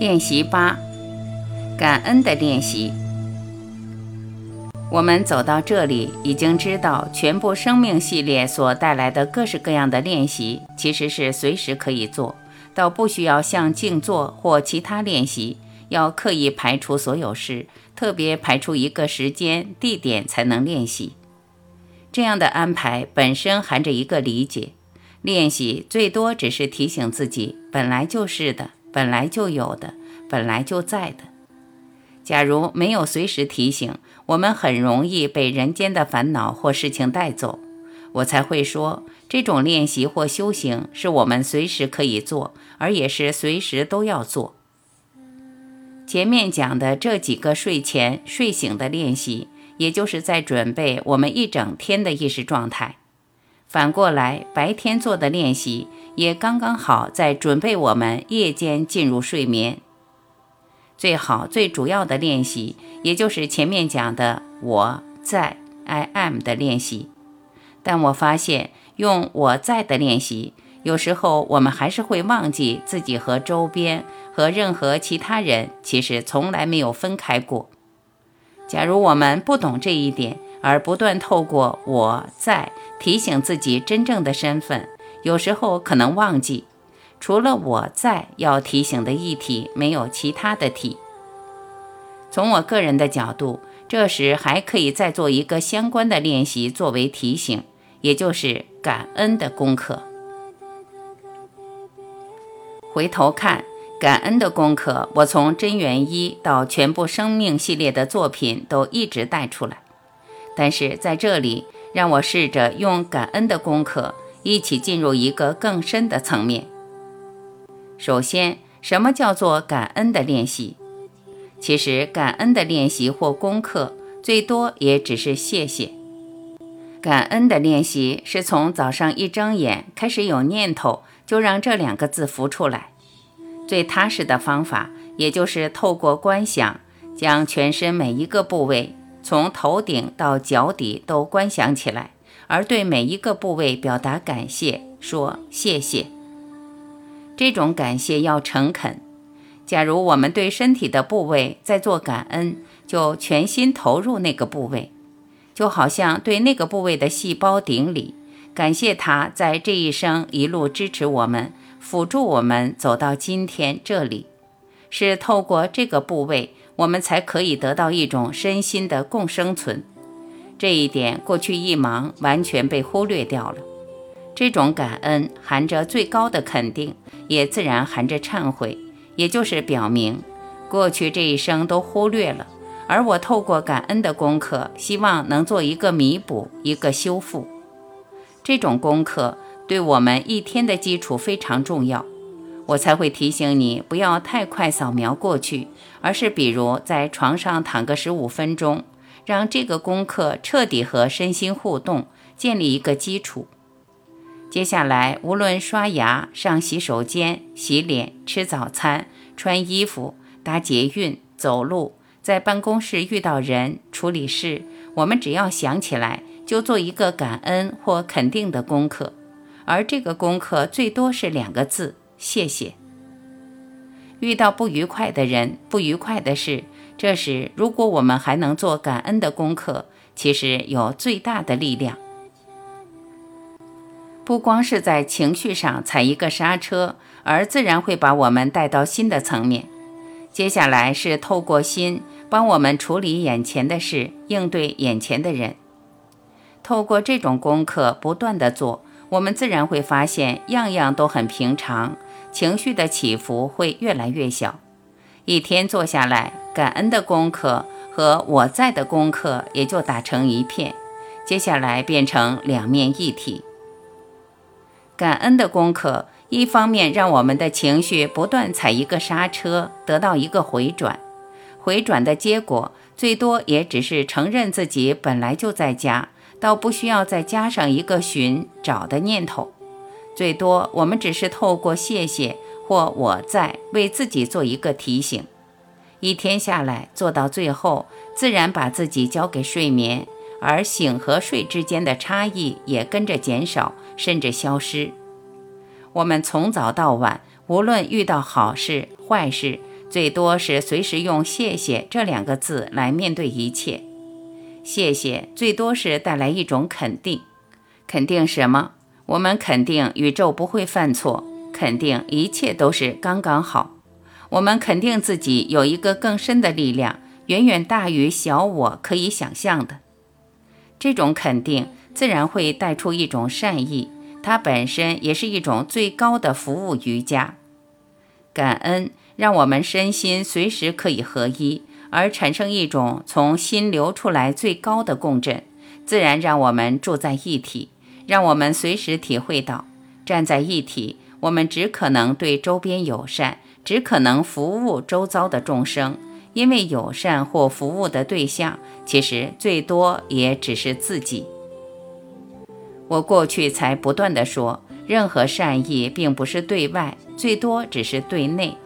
练习八，感恩的练习。我们走到这里，已经知道全部生命系列所带来的各式各样的练习，其实是随时可以做，倒不需要像静坐或其他练习，要刻意排除所有事，特别排出一个时间、地点才能练习。这样的安排本身含着一个理解：练习最多只是提醒自己，本来就是的。本来就有的，本来就在的。假如没有随时提醒，我们很容易被人间的烦恼或事情带走。我才会说，这种练习或修行是我们随时可以做，而也是随时都要做。前面讲的这几个睡前、睡醒的练习，也就是在准备我们一整天的意识状态。反过来，白天做的练习也刚刚好，在准备我们夜间进入睡眠。最好、最主要的练习，也就是前面讲的“我在 ”（I am） 的练习。但我发现，用“我在”的练习，有时候我们还是会忘记自己和周边、和任何其他人其实从来没有分开过。假如我们不懂这一点，而不断透过“我在”提醒自己真正的身份，有时候可能忘记，除了我在要提醒的一体，没有其他的体。从我个人的角度，这时还可以再做一个相关的练习作为提醒，也就是感恩的功课。回头看感恩的功课，我从真元一到全部生命系列的作品都一直带出来。但是在这里，让我试着用感恩的功课一起进入一个更深的层面。首先，什么叫做感恩的练习？其实，感恩的练习或功课最多也只是谢谢。感恩的练习是从早上一睁眼开始有念头，就让这两个字浮出来。最踏实的方法，也就是透过观想，将全身每一个部位。从头顶到脚底都观想起来，而对每一个部位表达感谢，说谢谢。这种感谢要诚恳。假如我们对身体的部位在做感恩，就全心投入那个部位，就好像对那个部位的细胞顶礼，感谢它在这一生一路支持我们，辅助我们走到今天这里，是透过这个部位。我们才可以得到一种身心的共生存，这一点过去一忙完全被忽略掉了。这种感恩含着最高的肯定，也自然含着忏悔，也就是表明过去这一生都忽略了。而我透过感恩的功课，希望能做一个弥补，一个修复。这种功课对我们一天的基础非常重要。我才会提醒你不要太快扫描过去，而是比如在床上躺个十五分钟，让这个功课彻底和身心互动，建立一个基础。接下来，无论刷牙、上洗手间、洗脸、吃早餐、穿衣服、搭捷运、走路，在办公室遇到人、处理事，我们只要想起来，就做一个感恩或肯定的功课，而这个功课最多是两个字。谢谢。遇到不愉快的人、不愉快的事，这时如果我们还能做感恩的功课，其实有最大的力量。不光是在情绪上踩一个刹车，而自然会把我们带到新的层面。接下来是透过心帮我们处理眼前的事，应对眼前的人。透过这种功课不断的做，我们自然会发现样样都很平常。情绪的起伏会越来越小，一天做下来，感恩的功课和我在的功课也就打成一片，接下来变成两面一体。感恩的功课，一方面让我们的情绪不断踩一个刹车，得到一个回转，回转的结果最多也只是承认自己本来就在家，倒不需要再加上一个寻找的念头。最多，我们只是透过谢谢或我在为自己做一个提醒。一天下来做到最后，自然把自己交给睡眠，而醒和睡之间的差异也跟着减少，甚至消失。我们从早到晚，无论遇到好事坏事，最多是随时用“谢谢”这两个字来面对一切。谢谢最多是带来一种肯定，肯定什么？我们肯定宇宙不会犯错，肯定一切都是刚刚好。我们肯定自己有一个更深的力量，远远大于小我可以想象的。这种肯定自然会带出一种善意，它本身也是一种最高的服务瑜伽。感恩让我们身心随时可以合一，而产生一种从心流出来最高的共振，自然让我们住在一体。让我们随时体会到，站在一体，我们只可能对周边友善，只可能服务周遭的众生。因为友善或服务的对象，其实最多也只是自己。我过去才不断的说，任何善意并不是对外，最多只是对内。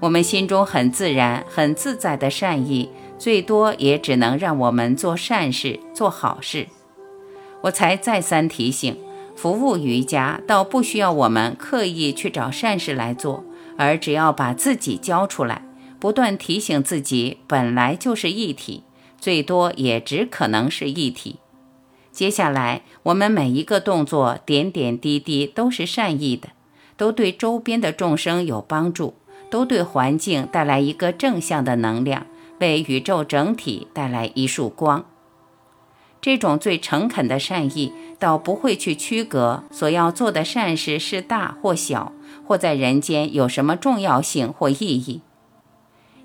我们心中很自然、很自在的善意，最多也只能让我们做善事、做好事。我才再三提醒，服务瑜伽倒不需要我们刻意去找善事来做，而只要把自己交出来，不断提醒自己本来就是一体，最多也只可能是一体。接下来，我们每一个动作、点点滴滴都是善意的，都对周边的众生有帮助，都对环境带来一个正向的能量，为宇宙整体带来一束光。这种最诚恳的善意，倒不会去区隔所要做的善事是大或小，或在人间有什么重要性或意义。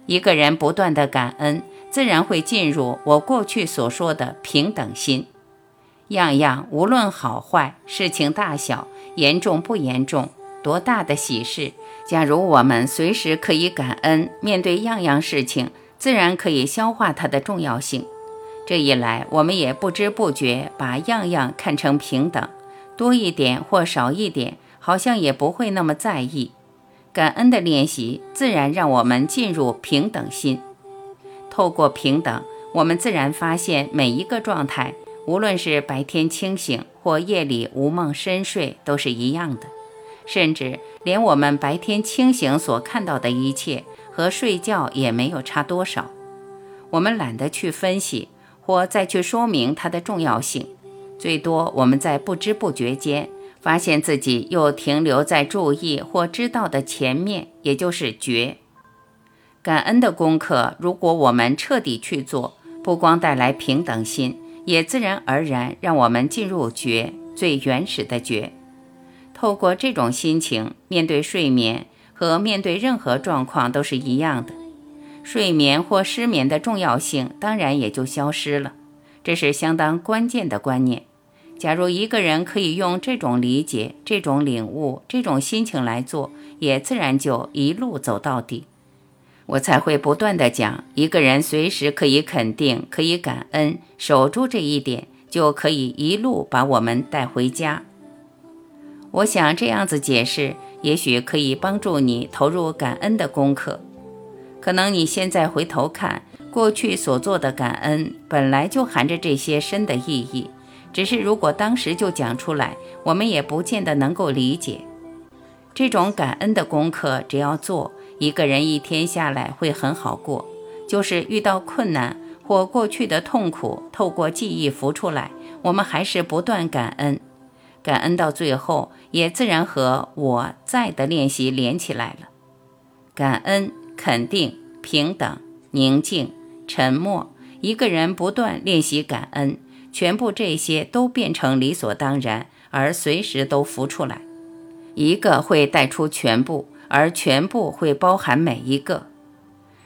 一个人不断的感恩，自然会进入我过去所说的平等心。样样无论好坏，事情大小，严重不严重，多大的喜事，假如我们随时可以感恩，面对样样事情，自然可以消化它的重要性。这一来，我们也不知不觉把样样看成平等，多一点或少一点，好像也不会那么在意。感恩的练习，自然让我们进入平等心。透过平等，我们自然发现每一个状态，无论是白天清醒或夜里无梦深睡，都是一样的。甚至连我们白天清醒所看到的一切，和睡觉也没有差多少。我们懒得去分析。或再去说明它的重要性，最多我们在不知不觉间发现自己又停留在注意或知道的前面，也就是觉。感恩的功课，如果我们彻底去做，不光带来平等心，也自然而然让我们进入觉，最原始的觉。透过这种心情，面对睡眠和面对任何状况都是一样的。睡眠或失眠的重要性当然也就消失了，这是相当关键的观念。假如一个人可以用这种理解、这种领悟、这种心情来做，也自然就一路走到底。我才会不断的讲，一个人随时可以肯定、可以感恩，守住这一点，就可以一路把我们带回家。我想这样子解释，也许可以帮助你投入感恩的功课。可能你现在回头看过去所做的感恩，本来就含着这些深的意义。只是如果当时就讲出来，我们也不见得能够理解。这种感恩的功课，只要做，一个人一天下来会很好过。就是遇到困难或过去的痛苦，透过记忆浮出来，我们还是不断感恩，感恩到最后，也自然和我在的练习连起来了。感恩。肯定、平等、宁静、沉默，一个人不断练习感恩，全部这些都变成理所当然，而随时都浮出来。一个会带出全部，而全部会包含每一个。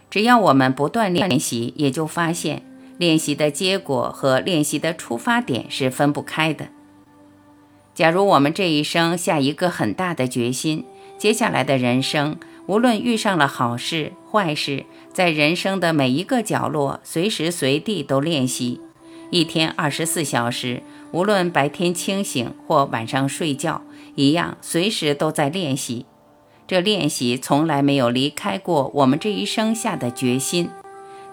只要我们不断练习，也就发现练习的结果和练习的出发点是分不开的。假如我们这一生下一个很大的决心，接下来的人生。无论遇上了好事坏事，在人生的每一个角落，随时随地都练习。一天二十四小时，无论白天清醒或晚上睡觉，一样随时都在练习。这练习从来没有离开过我们这一生下的决心。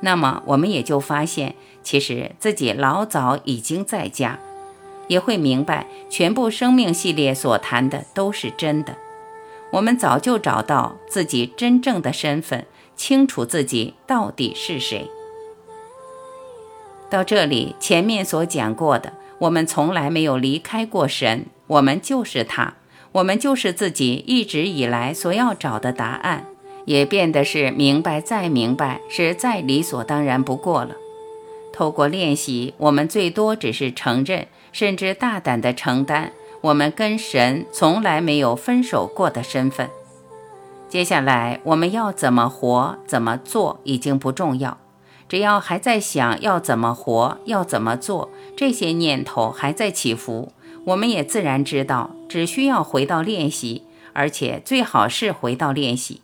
那么，我们也就发现，其实自己老早已经在家，也会明白，全部生命系列所谈的都是真的。我们早就找到自己真正的身份，清楚自己到底是谁。到这里，前面所讲过的，我们从来没有离开过神，我们就是他，我们就是自己一直以来所要找的答案，也变得是明白再明白，是再理所当然不过了。透过练习，我们最多只是承认，甚至大胆地承担我们跟神从来没有分手过的身份。接下来，我们要怎么活、怎么做已经不重要。只要还在想要怎么活，要怎么做，这些念头还在起伏，我们也自然知道，只需要回到练习，而且最好是回到练习。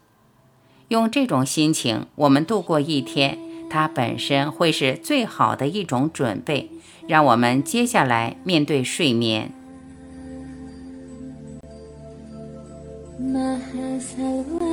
用这种心情，我们度过一天，它本身会是最好的一种准备，让我们接下来面对睡眠。Maha Salva.